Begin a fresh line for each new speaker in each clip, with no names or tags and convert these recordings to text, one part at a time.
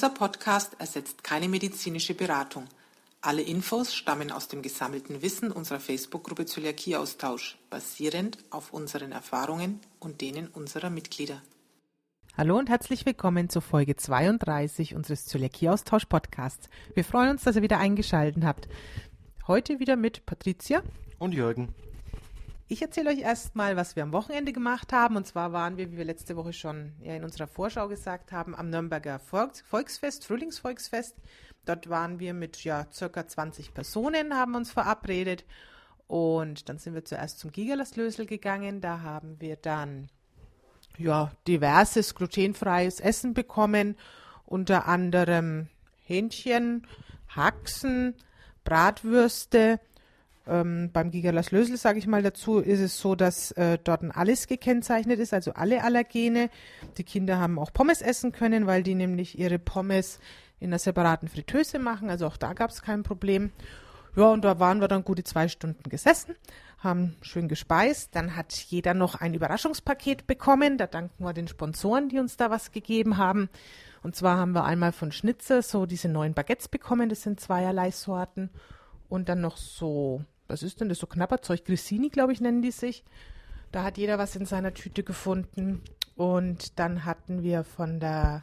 Dieser Podcast ersetzt keine medizinische Beratung. Alle Infos stammen aus dem gesammelten Wissen unserer Facebook-Gruppe Zöliakieaustausch, basierend auf unseren Erfahrungen und denen unserer Mitglieder.
Hallo und herzlich willkommen zur Folge 32 unseres Zöliakieaustausch-Podcasts. Wir freuen uns, dass ihr wieder eingeschaltet habt. Heute wieder mit Patricia
und Jürgen.
Ich erzähle euch erstmal, was wir am Wochenende gemacht haben. Und zwar waren wir, wie wir letzte Woche schon ja, in unserer Vorschau gesagt haben, am Nürnberger Volks Volksfest, Frühlingsvolksfest. Dort waren wir mit ja, circa 20 Personen, haben uns verabredet. Und dann sind wir zuerst zum Gigerlaslösel gegangen. Da haben wir dann ja, diverses glutenfreies Essen bekommen. Unter anderem Hähnchen, Haxen, Bratwürste, ähm, beim Gigalas Lösel, sage ich mal dazu, ist es so, dass äh, dort alles gekennzeichnet ist, also alle Allergene. Die Kinder haben auch Pommes essen können, weil die nämlich ihre Pommes in einer separaten Fritteuse machen. Also auch da gab es kein Problem. Ja, und da waren wir dann gute zwei Stunden gesessen, haben schön gespeist. Dann hat jeder noch ein Überraschungspaket bekommen. Da danken wir den Sponsoren, die uns da was gegeben haben. Und zwar haben wir einmal von Schnitzer so diese neuen Baguettes bekommen. Das sind zweierlei Sorten und dann noch so, was ist denn das, so Knapperzeug, Grissini, glaube ich, nennen die sich. Da hat jeder was in seiner Tüte gefunden. Und dann hatten wir von der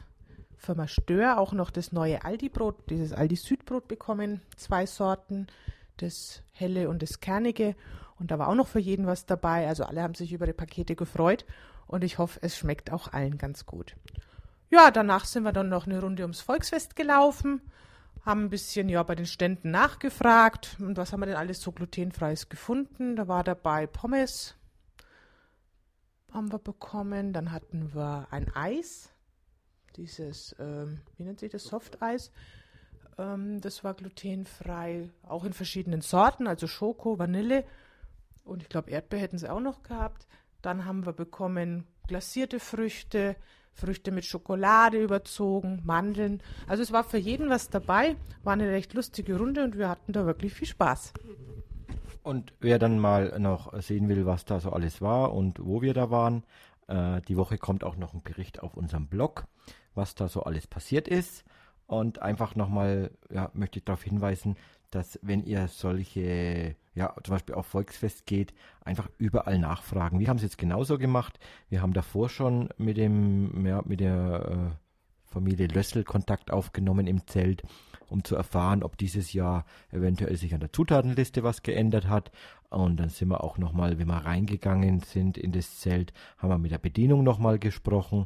Firma Stör auch noch das neue Aldi-Brot, dieses Aldi-Südbrot bekommen. Zwei Sorten, das helle und das kernige. Und da war auch noch für jeden was dabei. Also alle haben sich über die Pakete gefreut. Und ich hoffe, es schmeckt auch allen ganz gut. Ja, danach sind wir dann noch eine Runde ums Volksfest gelaufen haben ein bisschen ja bei den Ständen nachgefragt und was haben wir denn alles so glutenfreies gefunden. Da war dabei Pommes haben wir bekommen, dann hatten wir ein Eis, dieses, ähm, wie nennt sich das, Softeis. Ähm, das war glutenfrei, auch in verschiedenen Sorten, also Schoko, Vanille und ich glaube Erdbeer hätten sie auch noch gehabt. Dann haben wir bekommen glasierte Früchte, Früchte mit Schokolade überzogen, Mandeln. Also es war für jeden was dabei, war eine recht lustige Runde und wir hatten da wirklich viel Spaß.
Und wer dann mal noch sehen will, was da so alles war und wo wir da waren, äh, die Woche kommt auch noch ein Bericht auf unserem Blog, was da so alles passiert ist. Und einfach nochmal, ja, möchte ich darauf hinweisen, dass wenn ihr solche, ja, zum Beispiel auf Volksfest geht, einfach überall nachfragen. Wir haben es jetzt genauso gemacht. Wir haben davor schon mit dem, ja, mit der äh, Familie Lössel Kontakt aufgenommen im Zelt, um zu erfahren, ob dieses Jahr eventuell sich an der Zutatenliste was geändert hat. Und dann sind wir auch nochmal, wenn wir reingegangen sind in das Zelt, haben wir mit der Bedienung nochmal gesprochen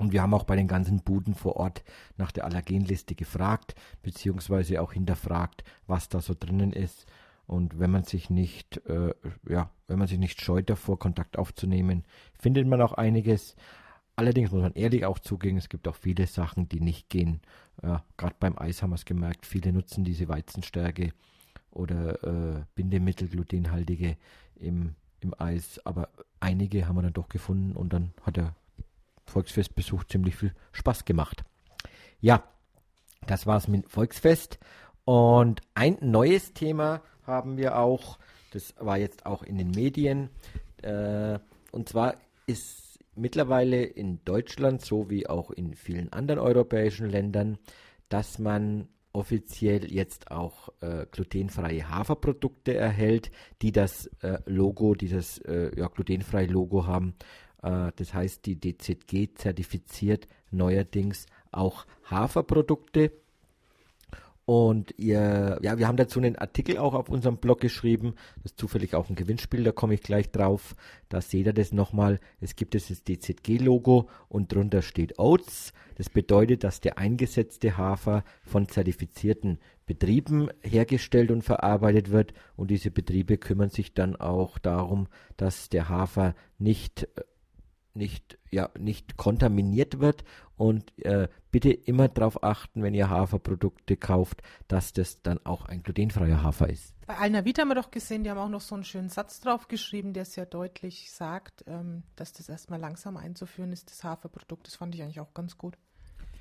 und wir haben auch bei den ganzen Buden vor Ort nach der Allergenliste gefragt, beziehungsweise auch hinterfragt, was da so drinnen ist. Und wenn man sich nicht, äh, ja, wenn man sich nicht scheut davor, Kontakt aufzunehmen, findet man auch einiges. Allerdings muss man ehrlich auch zugeben, es gibt auch viele Sachen, die nicht gehen. Ja, Gerade beim Eis haben wir es gemerkt, viele nutzen diese Weizenstärke oder äh, Bindemittel, glutenhaltige im, im Eis, aber einige haben wir dann doch gefunden und dann hat er Volksfestbesuch ziemlich viel Spaß gemacht. Ja, das war's mit Volksfest. Und ein neues Thema haben wir auch, das war jetzt auch in den Medien. Äh, und zwar ist mittlerweile in Deutschland so wie auch in vielen anderen europäischen Ländern, dass man offiziell jetzt auch äh, glutenfreie Haferprodukte erhält, die das äh, Logo, dieses äh, ja, glutenfreie Logo haben. Äh, das heißt, die DZG zertifiziert neuerdings auch Haferprodukte. Und ihr, ja, wir haben dazu einen Artikel auch auf unserem Blog geschrieben. Das ist zufällig auch ein Gewinnspiel, da komme ich gleich drauf. Da seht ihr das nochmal. Es gibt das DZG-Logo und drunter steht Oats. Das bedeutet, dass der eingesetzte Hafer von zertifizierten Betrieben hergestellt und verarbeitet wird. Und diese Betriebe kümmern sich dann auch darum, dass der Hafer nicht äh, nicht, ja, nicht kontaminiert wird. Und äh, bitte immer darauf achten, wenn ihr Haferprodukte kauft, dass das dann auch ein glutenfreier Hafer ist.
Bei Alnavita haben wir doch gesehen, die haben auch noch so einen schönen Satz drauf geschrieben, der sehr deutlich sagt, ähm, dass das erstmal langsam einzuführen ist, das Haferprodukt. Das fand ich eigentlich auch ganz gut.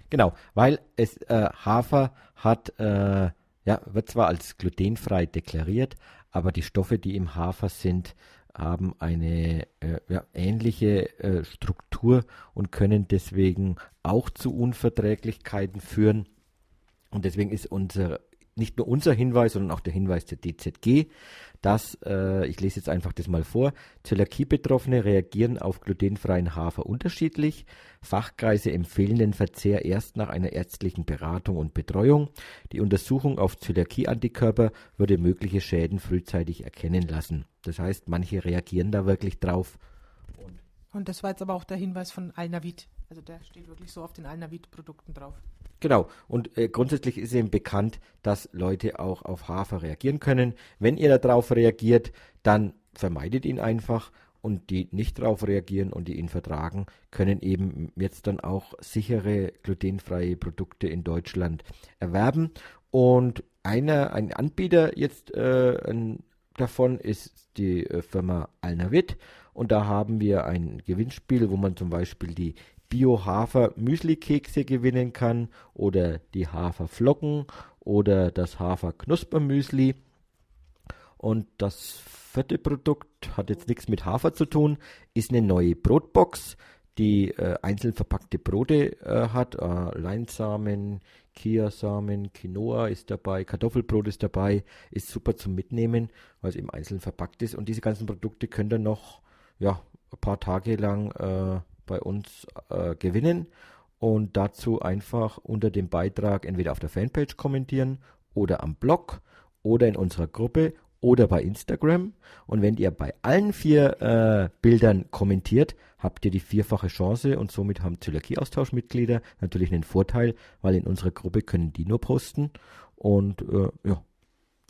Genau, weil es äh, Hafer hat, äh, ja, wird zwar als glutenfrei deklariert, aber die Stoffe, die im Hafer sind, haben eine äh, ja, ähnliche äh, Struktur und können deswegen auch zu Unverträglichkeiten führen. Und deswegen ist unser nicht nur unser Hinweis, sondern auch der Hinweis der DZG, dass, äh, ich lese jetzt einfach das mal vor, Zöliakie-Betroffene reagieren auf glutenfreien Hafer unterschiedlich. Fachkreise empfehlen den Verzehr erst nach einer ärztlichen Beratung und Betreuung. Die Untersuchung auf Zöliakie-Antikörper würde mögliche Schäden frühzeitig erkennen lassen. Das heißt, manche reagieren da wirklich drauf.
Und, und das war jetzt aber auch der Hinweis von Alnavit. Also der steht wirklich so auf den Alnavit-Produkten drauf.
Genau. Und äh, grundsätzlich ist eben bekannt, dass Leute auch auf Hafer reagieren können. Wenn ihr darauf reagiert, dann vermeidet ihn einfach. Und die nicht darauf reagieren und die ihn vertragen, können eben jetzt dann auch sichere glutenfreie Produkte in Deutschland erwerben. Und einer, ein Anbieter jetzt äh, ein, davon ist die äh, Firma Alnavit. Und da haben wir ein Gewinnspiel, wo man zum Beispiel die Bio-Hafer-Müsli-Kekse gewinnen kann oder die Haferflocken oder das Hafer-Knuspermüsli. Und das vierte Produkt hat jetzt nichts mit Hafer zu tun, ist eine neue Brotbox, die äh, einzeln verpackte Brote äh, hat. Äh, Leinsamen, Kiasamen, Quinoa ist dabei, Kartoffelbrot ist dabei, ist super zum Mitnehmen, weil es eben einzeln verpackt ist. Und diese ganzen Produkte könnt ihr noch ja, ein paar Tage lang äh, bei uns äh, gewinnen und dazu einfach unter dem Beitrag entweder auf der Fanpage kommentieren oder am Blog oder in unserer Gruppe oder bei Instagram. Und wenn ihr bei allen vier äh, Bildern kommentiert, habt ihr die vierfache Chance und somit haben Zöliakie-Austauschmitglieder natürlich einen Vorteil, weil in unserer Gruppe können die nur posten. Und äh, ja,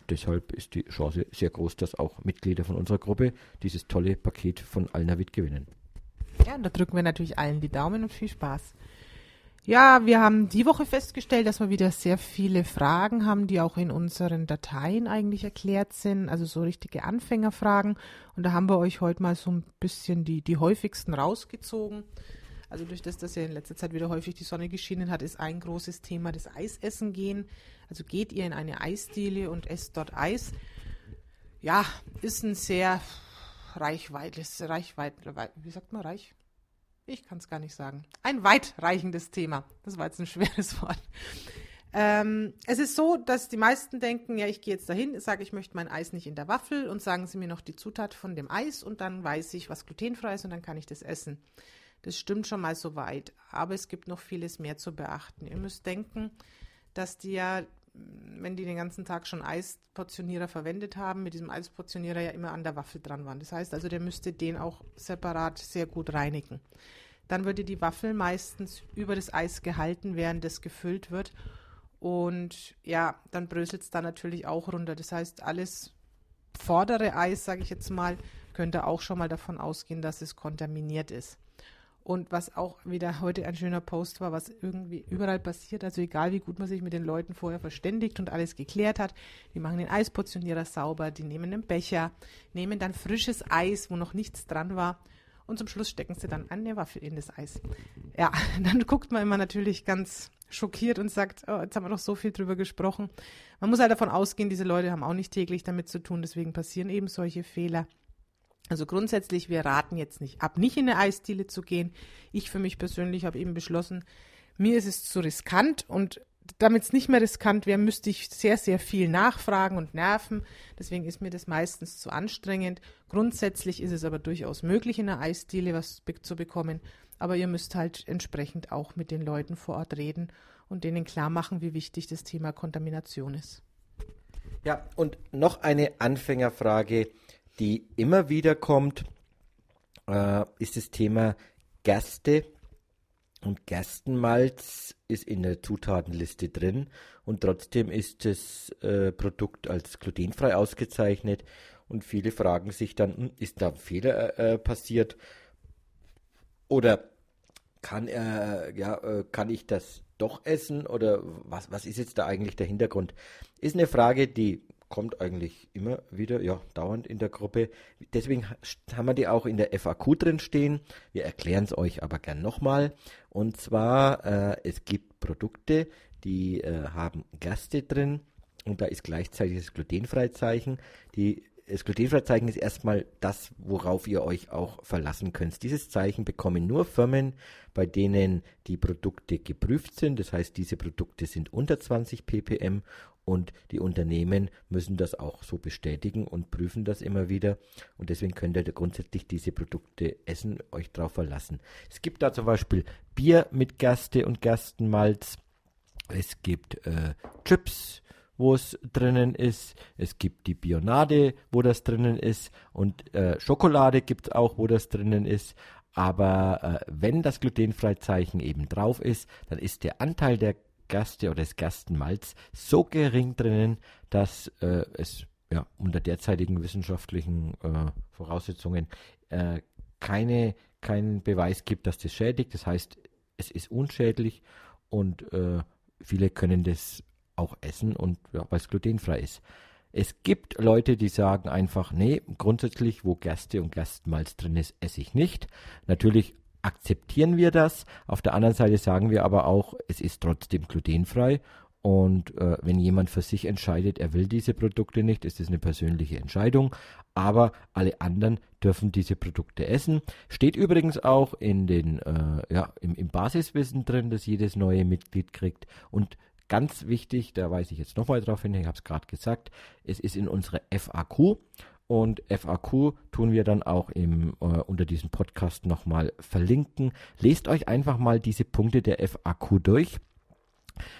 deshalb ist die Chance sehr groß, dass auch Mitglieder von unserer Gruppe dieses tolle Paket von Alnavit gewinnen.
Ja, und da drücken wir natürlich allen die Daumen und viel Spaß. Ja, wir haben die Woche festgestellt, dass wir wieder sehr viele Fragen haben, die auch in unseren Dateien eigentlich erklärt sind, also so richtige Anfängerfragen. Und da haben wir euch heute mal so ein bisschen die, die häufigsten rausgezogen. Also durch das, dass ja in letzter Zeit wieder häufig die Sonne geschienen hat, ist ein großes Thema das Eisessen gehen. Also geht ihr in eine Eisdiele und esst dort Eis. Ja, ist ein sehr reichweites, reichweit, wie sagt man reich? Ich kann es gar nicht sagen. Ein weitreichendes Thema. Das war jetzt ein schweres Wort. Ähm, es ist so, dass die meisten denken, ja, ich gehe jetzt dahin, sage, ich möchte mein Eis nicht in der Waffel und sagen sie mir noch die Zutat von dem Eis und dann weiß ich, was glutenfrei ist und dann kann ich das essen. Das stimmt schon mal so weit, aber es gibt noch vieles mehr zu beachten. Ihr müsst denken, dass die ja wenn die den ganzen Tag schon Eisportionierer verwendet haben, mit diesem Eisportionierer ja immer an der Waffel dran waren. Das heißt also, der müsste den auch separat sehr gut reinigen. Dann würde die Waffel meistens über das Eis gehalten, während es gefüllt wird. Und ja, dann bröselt es da natürlich auch runter. Das heißt, alles vordere Eis, sage ich jetzt mal, könnte auch schon mal davon ausgehen, dass es kontaminiert ist. Und was auch wieder heute ein schöner Post war, was irgendwie überall passiert, also egal wie gut man sich mit den Leuten vorher verständigt und alles geklärt hat, die machen den Eisportionierer sauber, die nehmen den Becher, nehmen dann frisches Eis, wo noch nichts dran war und zum Schluss stecken sie dann eine Waffel in das Eis. Ja, dann guckt man immer natürlich ganz schockiert und sagt, oh, jetzt haben wir doch so viel drüber gesprochen. Man muss halt davon ausgehen, diese Leute haben auch nicht täglich damit zu tun, deswegen passieren eben solche Fehler. Also grundsätzlich, wir raten jetzt nicht ab, nicht in eine Eisdiele zu gehen. Ich für mich persönlich habe eben beschlossen, mir ist es zu riskant und damit es nicht mehr riskant wäre, müsste ich sehr, sehr viel nachfragen und nerven. Deswegen ist mir das meistens zu anstrengend. Grundsätzlich ist es aber durchaus möglich, in einer Eisdiele was zu bekommen. Aber ihr müsst halt entsprechend auch mit den Leuten vor Ort reden und denen klar machen, wie wichtig das Thema Kontamination ist.
Ja, und noch eine Anfängerfrage die immer wieder kommt, äh, ist das Thema Gerste. Und Gerstenmalz ist in der Zutatenliste drin und trotzdem ist das äh, Produkt als glutenfrei ausgezeichnet. Und viele fragen sich dann, hm, ist da ein Fehler äh, passiert? Oder kann, äh, ja, äh, kann ich das doch essen? Oder was, was ist jetzt da eigentlich der Hintergrund? Ist eine Frage, die kommt eigentlich immer wieder, ja, dauernd in der Gruppe. Deswegen haben wir die auch in der FAQ drin stehen. Wir erklären es euch aber gern nochmal. Und zwar, äh, es gibt Produkte, die äh, haben Gerste drin und da ist gleichzeitig das Glutenfreizeichen. Die das Glutenfreizeichen ist erstmal das, worauf ihr euch auch verlassen könnt. Dieses Zeichen bekommen nur Firmen, bei denen die Produkte geprüft sind. Das heißt, diese Produkte sind unter 20 ppm und die Unternehmen müssen das auch so bestätigen und prüfen das immer wieder. Und deswegen könnt ihr grundsätzlich diese Produkte essen, euch darauf verlassen. Es gibt da zum Beispiel Bier mit Gerste und Gerstenmalz. Es gibt äh, Chips wo es drinnen ist. Es gibt die Bionade, wo das drinnen ist. Und äh, Schokolade gibt es auch, wo das drinnen ist. Aber äh, wenn das Glutenfreizeichen eben drauf ist, dann ist der Anteil der Gerste oder des Gerstenmalz so gering drinnen, dass äh, es ja, unter derzeitigen wissenschaftlichen äh, Voraussetzungen äh, keine, keinen Beweis gibt, dass das schädigt. Das heißt, es ist unschädlich und äh, viele können das auch essen und ja, weil es glutenfrei ist. Es gibt Leute, die sagen einfach, nee, grundsätzlich, wo Gerste und Gerstenmalz drin ist, esse ich nicht. Natürlich akzeptieren wir das. Auf der anderen Seite sagen wir aber auch, es ist trotzdem glutenfrei. Und äh, wenn jemand für sich entscheidet, er will diese Produkte nicht, ist das eine persönliche Entscheidung. Aber alle anderen dürfen diese Produkte essen. Steht übrigens auch in den, äh, ja, im, im Basiswissen drin, dass jedes neue Mitglied kriegt. Und Ganz wichtig, da weise ich jetzt nochmal drauf hin, ich habe es gerade gesagt, es ist in unserer FAQ und FAQ tun wir dann auch im, äh, unter diesem Podcast nochmal verlinken. Lest euch einfach mal diese Punkte der FAQ durch.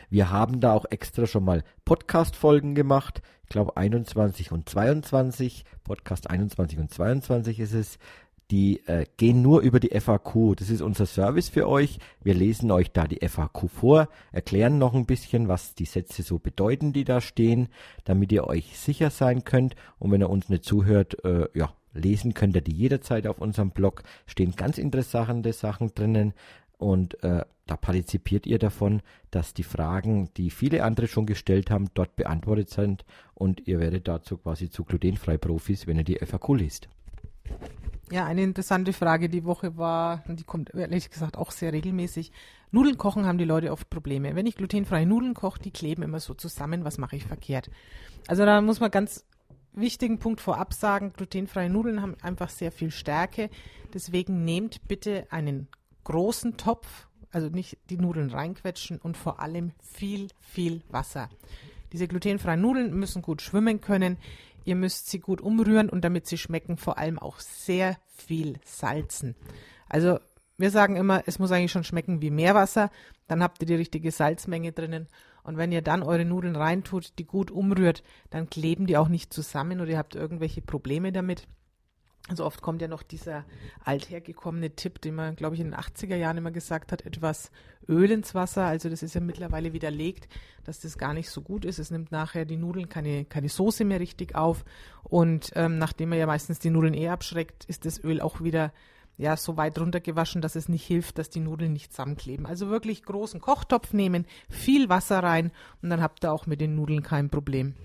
Wir haben da auch extra schon mal Podcast-Folgen gemacht. Ich glaube 21 und 22. Podcast 21 und 22 ist es die äh, gehen nur über die FAQ. Das ist unser Service für euch. Wir lesen euch da die FAQ vor, erklären noch ein bisschen, was die Sätze so bedeuten, die da stehen, damit ihr euch sicher sein könnt. Und wenn ihr uns nicht zuhört, äh, ja, lesen könnt ihr die jederzeit auf unserem Blog. Stehen ganz interessante Sachen drinnen. Und äh, da partizipiert ihr davon, dass die Fragen, die viele andere schon gestellt haben, dort beantwortet sind. Und ihr werdet dazu quasi zu glutenfrei Profis, wenn ihr die FAQ liest.
Ja, eine interessante Frage die Woche war, und die kommt ehrlich gesagt auch sehr regelmäßig. Nudeln kochen haben die Leute oft Probleme. Wenn ich glutenfreie Nudeln koche, die kleben immer so zusammen. Was mache ich verkehrt? Also da muss man ganz wichtigen Punkt vorab sagen, glutenfreie Nudeln haben einfach sehr viel Stärke. Deswegen nehmt bitte einen großen Topf, also nicht die Nudeln reinquetschen und vor allem viel, viel Wasser. Diese glutenfreien Nudeln müssen gut schwimmen können. Ihr müsst sie gut umrühren und damit sie schmecken, vor allem auch sehr viel salzen. Also wir sagen immer, es muss eigentlich schon schmecken wie Meerwasser. Dann habt ihr die richtige Salzmenge drinnen. Und wenn ihr dann eure Nudeln reintut, die gut umrührt, dann kleben die auch nicht zusammen oder ihr habt irgendwelche Probleme damit. Also oft kommt ja noch dieser althergekommene Tipp, den man, glaube ich, in den 80er Jahren immer gesagt hat, etwas Öl ins Wasser. Also das ist ja mittlerweile widerlegt, dass das gar nicht so gut ist. Es nimmt nachher die Nudeln keine, keine Soße mehr richtig auf. Und ähm, nachdem man ja meistens die Nudeln eh abschreckt, ist das Öl auch wieder ja, so weit runtergewaschen, dass es nicht hilft, dass die Nudeln nicht zusammenkleben. Also wirklich großen Kochtopf nehmen, viel Wasser rein und dann habt ihr auch mit den Nudeln kein Problem.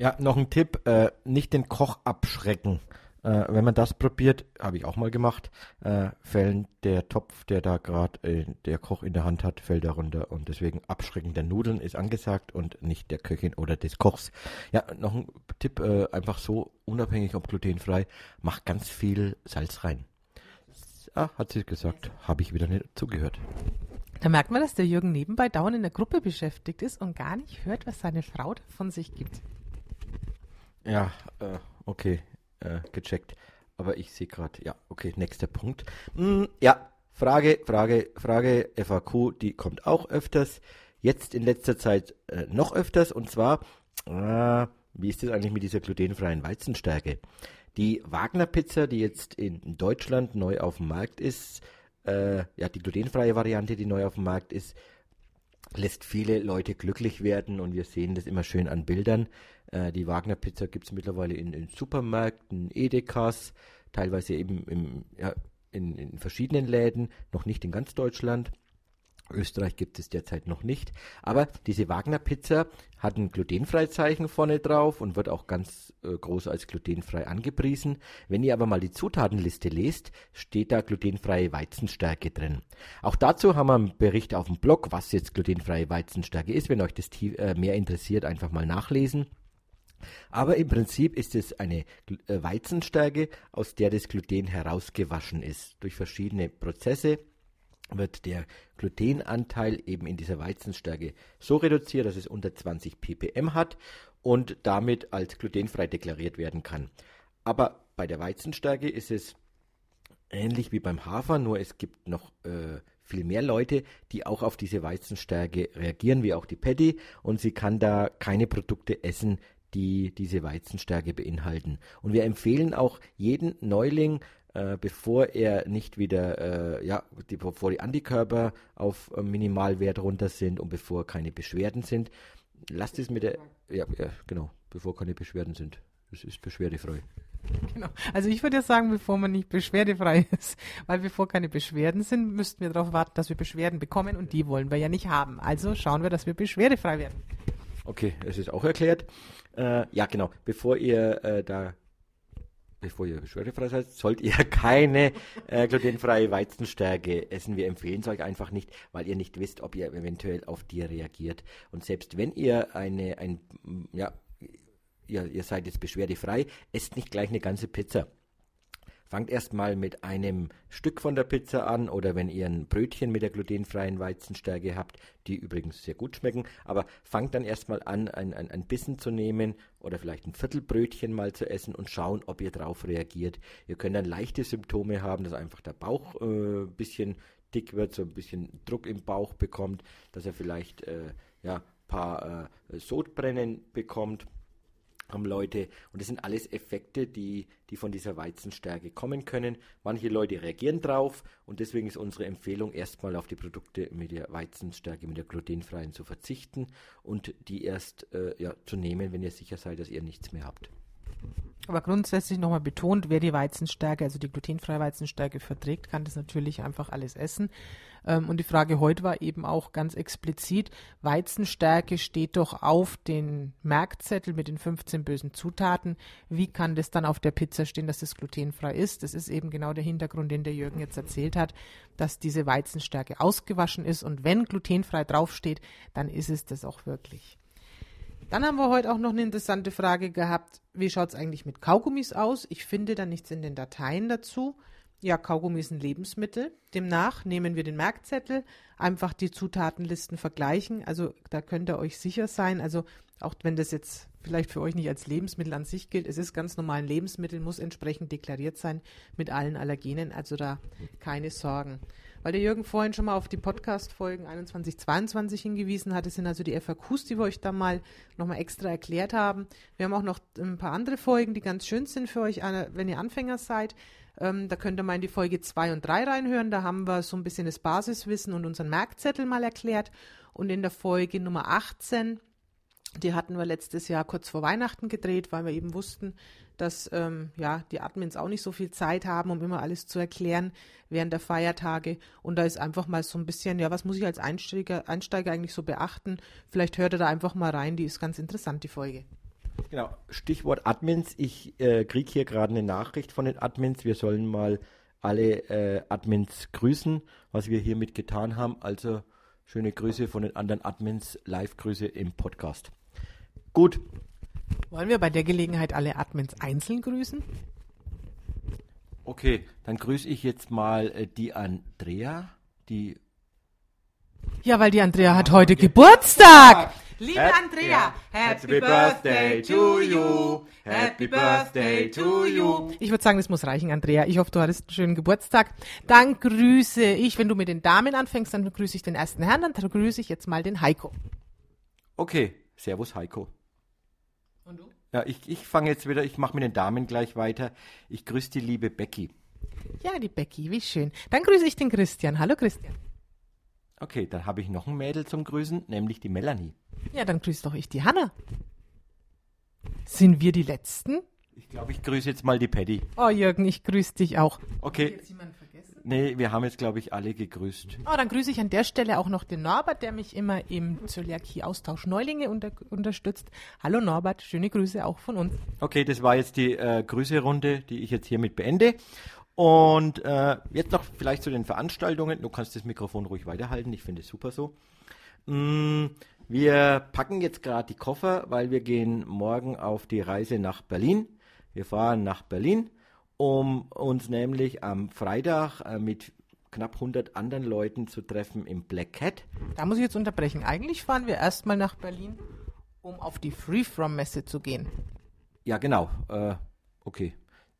Ja, noch ein Tipp, äh, nicht den Koch abschrecken. Äh, wenn man das probiert, habe ich auch mal gemacht, äh, fällt der Topf, der da gerade äh, der Koch in der Hand hat, fällt darunter und deswegen Abschrecken der Nudeln ist angesagt und nicht der Köchin oder des Kochs. Ja, noch ein Tipp, äh, einfach so, unabhängig ob glutenfrei, mach ganz viel Salz rein. Ah, hat sie gesagt, habe ich wieder nicht zugehört.
Da merkt man, dass der Jürgen nebenbei dauernd in der Gruppe beschäftigt ist und gar nicht hört, was seine Frau von sich gibt.
Ja, äh, okay, äh, gecheckt. Aber ich sehe gerade, ja, okay, nächster Punkt. Mm, ja, Frage, Frage, Frage, FAQ, die kommt auch öfters. Jetzt in letzter Zeit äh, noch öfters und zwar, äh, wie ist es eigentlich mit dieser glutenfreien Weizenstärke? Die Wagner-Pizza, die jetzt in Deutschland neu auf dem Markt ist, äh, ja, die glutenfreie Variante, die neu auf dem Markt ist, lässt viele Leute glücklich werden und wir sehen das immer schön an Bildern. Äh, die Wagner Pizza gibt es mittlerweile in, in, Supermärkten, Edekas, teilweise eben im, ja, in, in verschiedenen Läden, noch nicht in ganz Deutschland. Österreich gibt es derzeit noch nicht. Aber diese Wagner Pizza hat ein Glutenfreizeichen vorne drauf und wird auch ganz äh, groß als glutenfrei angepriesen. Wenn ihr aber mal die Zutatenliste lest, steht da glutenfreie Weizenstärke drin. Auch dazu haben wir einen Bericht auf dem Blog, was jetzt glutenfreie Weizenstärke ist. Wenn euch das äh, mehr interessiert, einfach mal nachlesen. Aber im Prinzip ist es eine äh, Weizenstärke, aus der das Gluten herausgewaschen ist. Durch verschiedene Prozesse wird der Glutenanteil eben in dieser Weizenstärke so reduziert, dass es unter 20 ppm hat und damit als glutenfrei deklariert werden kann. Aber bei der Weizenstärke ist es ähnlich wie beim Hafer, nur es gibt noch äh, viel mehr Leute, die auch auf diese Weizenstärke reagieren, wie auch die Patty, und sie kann da keine Produkte essen, die diese Weizenstärke beinhalten. Und wir empfehlen auch jeden Neuling, äh, bevor er nicht wieder, äh, ja, die, bevor die Antikörper auf äh, Minimalwert runter sind und bevor keine Beschwerden sind, lasst es mit der, ja, ja, genau, bevor keine Beschwerden sind. Das ist beschwerdefrei.
Genau. Also ich würde ja sagen, bevor man nicht beschwerdefrei ist, weil bevor keine Beschwerden sind, müssten wir darauf warten, dass wir Beschwerden bekommen und die wollen wir ja nicht haben. Also schauen wir, dass wir beschwerdefrei werden.
Okay, es ist auch erklärt. Äh, ja, genau. Bevor ihr äh, da bevor ihr beschwerdefrei seid, sollt ihr keine äh, glutenfreie Weizenstärke essen. Wir empfehlen es euch einfach nicht, weil ihr nicht wisst, ob ihr eventuell auf die reagiert. Und selbst wenn ihr eine, ein, ja, ihr, ihr seid jetzt beschwerdefrei, esst nicht gleich eine ganze Pizza. Fangt erstmal mit einem Stück von der Pizza an oder wenn ihr ein Brötchen mit der glutenfreien Weizenstärke habt, die übrigens sehr gut schmecken, aber fangt dann erstmal an, ein, ein, ein Bissen zu nehmen oder vielleicht ein Viertelbrötchen mal zu essen und schauen, ob ihr darauf reagiert. Ihr könnt dann leichte Symptome haben, dass einfach der Bauch ein äh, bisschen dick wird, so ein bisschen Druck im Bauch bekommt, dass er vielleicht äh, ja, paar äh, Sodbrennen bekommt haben Leute, und das sind alles Effekte, die, die von dieser Weizenstärke kommen können. Manche Leute reagieren drauf und deswegen ist unsere Empfehlung, erstmal auf die Produkte mit der Weizenstärke, mit der glutenfreien zu verzichten und die erst äh, ja, zu nehmen, wenn ihr sicher seid, dass ihr nichts mehr habt.
Aber grundsätzlich nochmal betont, wer die Weizenstärke, also die glutenfreie Weizenstärke verträgt, kann das natürlich einfach alles essen. Ähm, und die Frage heute war eben auch ganz explizit, Weizenstärke steht doch auf den Merkzettel mit den 15 bösen Zutaten. Wie kann das dann auf der Pizza stehen, dass das glutenfrei ist? Das ist eben genau der Hintergrund, den der Jürgen jetzt erzählt hat, dass diese Weizenstärke ausgewaschen ist und wenn glutenfrei draufsteht, dann ist es das auch wirklich. Dann haben wir heute auch noch eine interessante Frage gehabt. Wie schaut es eigentlich mit Kaugummis aus? Ich finde da nichts in den Dateien dazu. Ja, Kaugummi ist ein Lebensmittel. Demnach nehmen wir den Merkzettel, einfach die Zutatenlisten vergleichen. Also da könnt ihr euch sicher sein. Also auch wenn das jetzt vielleicht für euch nicht als Lebensmittel an sich gilt, es ist ganz normal ein Lebensmittel, muss entsprechend deklariert sein mit allen Allergenen. Also da keine Sorgen. Weil der Jürgen vorhin schon mal auf die Podcast-Folgen 21, 22 hingewiesen hat, das sind also die FAQs, die wir euch da mal nochmal extra erklärt haben. Wir haben auch noch ein paar andere Folgen, die ganz schön sind für euch, wenn ihr Anfänger seid. Ähm, da könnt ihr mal in die Folge 2 und 3 reinhören. Da haben wir so ein bisschen das Basiswissen und unseren Merkzettel mal erklärt. Und in der Folge Nummer 18 die hatten wir letztes Jahr kurz vor Weihnachten gedreht, weil wir eben wussten, dass ähm, ja, die Admins auch nicht so viel Zeit haben, um immer alles zu erklären während der Feiertage. Und da ist einfach mal so ein bisschen, ja, was muss ich als Einsteiger, Einsteiger eigentlich so beachten? Vielleicht hört ihr da einfach mal rein, die ist ganz interessant, die Folge.
Genau, Stichwort Admins. Ich äh, kriege hier gerade eine Nachricht von den Admins. Wir sollen mal alle äh, Admins grüßen, was wir hiermit getan haben. Also schöne Grüße von den anderen Admins, Live-Grüße im Podcast. Gut.
Wollen wir bei der Gelegenheit alle Admins einzeln grüßen?
Okay, dann grüße ich jetzt mal äh, die Andrea, die.
Ja, weil die Andrea hat heute Geburtstag. Liebe Andrea, Happy Birthday to you. Happy Birthday to you. Ich würde sagen, das muss reichen, Andrea. Ich hoffe, du hattest einen schönen Geburtstag. Dann grüße ich, wenn du mit den Damen anfängst, dann grüße ich den ersten Herrn, dann grüße ich jetzt mal den Heiko.
Okay, Servus Heiko. Und du? Ja, ich, ich fange jetzt wieder, ich mache mit den Damen gleich weiter. Ich grüße die liebe Becky.
Ja, die Becky, wie schön. Dann grüße ich den Christian. Hallo Christian.
Okay, dann habe ich noch ein Mädel zum Grüßen, nämlich die Melanie.
Ja, dann grüße doch ich die Hanna. Sind wir die Letzten?
Ich glaube, ich grüße jetzt mal die Paddy.
Oh, Jürgen, ich grüße dich auch.
Okay. Nee, wir haben jetzt, glaube ich, alle gegrüßt.
Oh, dann grüße ich an der Stelle auch noch den Norbert, der mich immer im Zöliakie-Austausch Neulinge unter unterstützt. Hallo Norbert, schöne Grüße auch von uns.
Okay, das war jetzt die äh, Grüßerunde, die ich jetzt hiermit beende. Und äh, jetzt noch vielleicht zu den Veranstaltungen. Du kannst das Mikrofon ruhig weiterhalten, ich finde es super so. Mm, Wir packen jetzt gerade die Koffer, weil wir gehen morgen auf die Reise nach Berlin. Wir fahren nach Berlin, um uns nämlich am Freitag äh, mit knapp 100 anderen Leuten zu treffen im Black Cat.
Da muss ich jetzt unterbrechen. Eigentlich fahren wir erstmal nach Berlin, um auf die Free From Messe zu gehen.
Ja, genau. Äh, okay.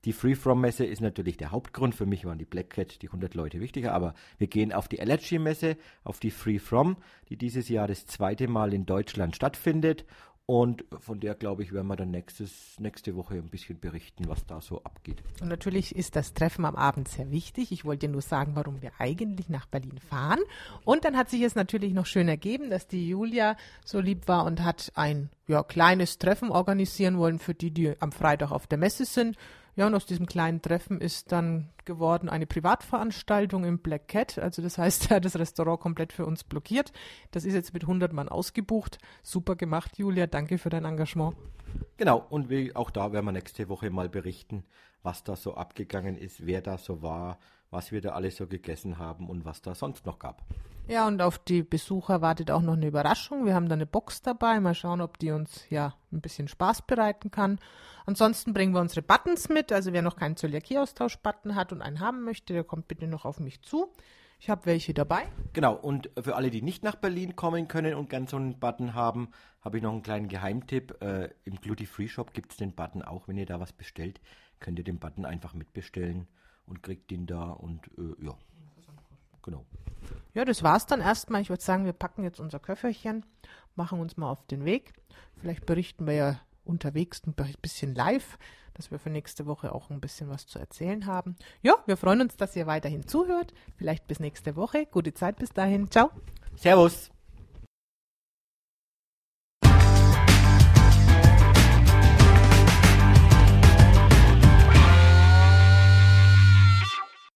Die Free From Messe ist natürlich der Hauptgrund. Für mich waren die Black Cat, die 100 Leute wichtiger. Aber wir gehen auf die Allergy Messe, auf die Free From, die dieses Jahr das zweite Mal in Deutschland stattfindet. Und von der, glaube ich, werden wir dann nächstes, nächste Woche ein bisschen berichten, was da so abgeht.
Und natürlich ist das Treffen am Abend sehr wichtig. Ich wollte nur sagen, warum wir eigentlich nach Berlin fahren. Und dann hat sich es natürlich noch schön ergeben, dass die Julia so lieb war und hat ein ja, kleines Treffen organisieren wollen für die, die am Freitag auf der Messe sind. Ja, und aus diesem kleinen Treffen ist dann geworden eine Privatveranstaltung im Black Cat. Also das heißt, er hat das Restaurant komplett für uns blockiert. Das ist jetzt mit 100 Mann ausgebucht. Super gemacht, Julia. Danke für dein Engagement.
Genau, und auch da werden wir nächste Woche mal berichten, was da so abgegangen ist, wer da so war, was wir da alles so gegessen haben und was da sonst noch gab.
Ja, und auf die Besucher wartet auch noch eine Überraschung. Wir haben da eine Box dabei. Mal schauen, ob die uns ja ein bisschen Spaß bereiten kann. Ansonsten bringen wir unsere Buttons mit. Also wer noch keinen Zöliakie-Austausch-Button hat und einen haben möchte, der kommt bitte noch auf mich zu. Ich habe welche dabei.
Genau, und für alle, die nicht nach Berlin kommen können und ganz so einen Button haben, habe ich noch einen kleinen Geheimtipp. Äh, Im Gluten Free Shop gibt es den Button auch. Wenn ihr da was bestellt, könnt ihr den Button einfach mitbestellen und kriegt den da und äh, ja. Genau.
Ja, das war's dann erstmal. Ich würde sagen, wir packen jetzt unser Köfferchen, machen uns mal auf den Weg. Vielleicht berichten wir ja unterwegs ein bisschen live, dass wir für nächste Woche auch ein bisschen was zu erzählen haben. Ja, wir freuen uns, dass ihr weiterhin zuhört. Vielleicht bis nächste Woche. Gute Zeit bis dahin. Ciao.
Servus.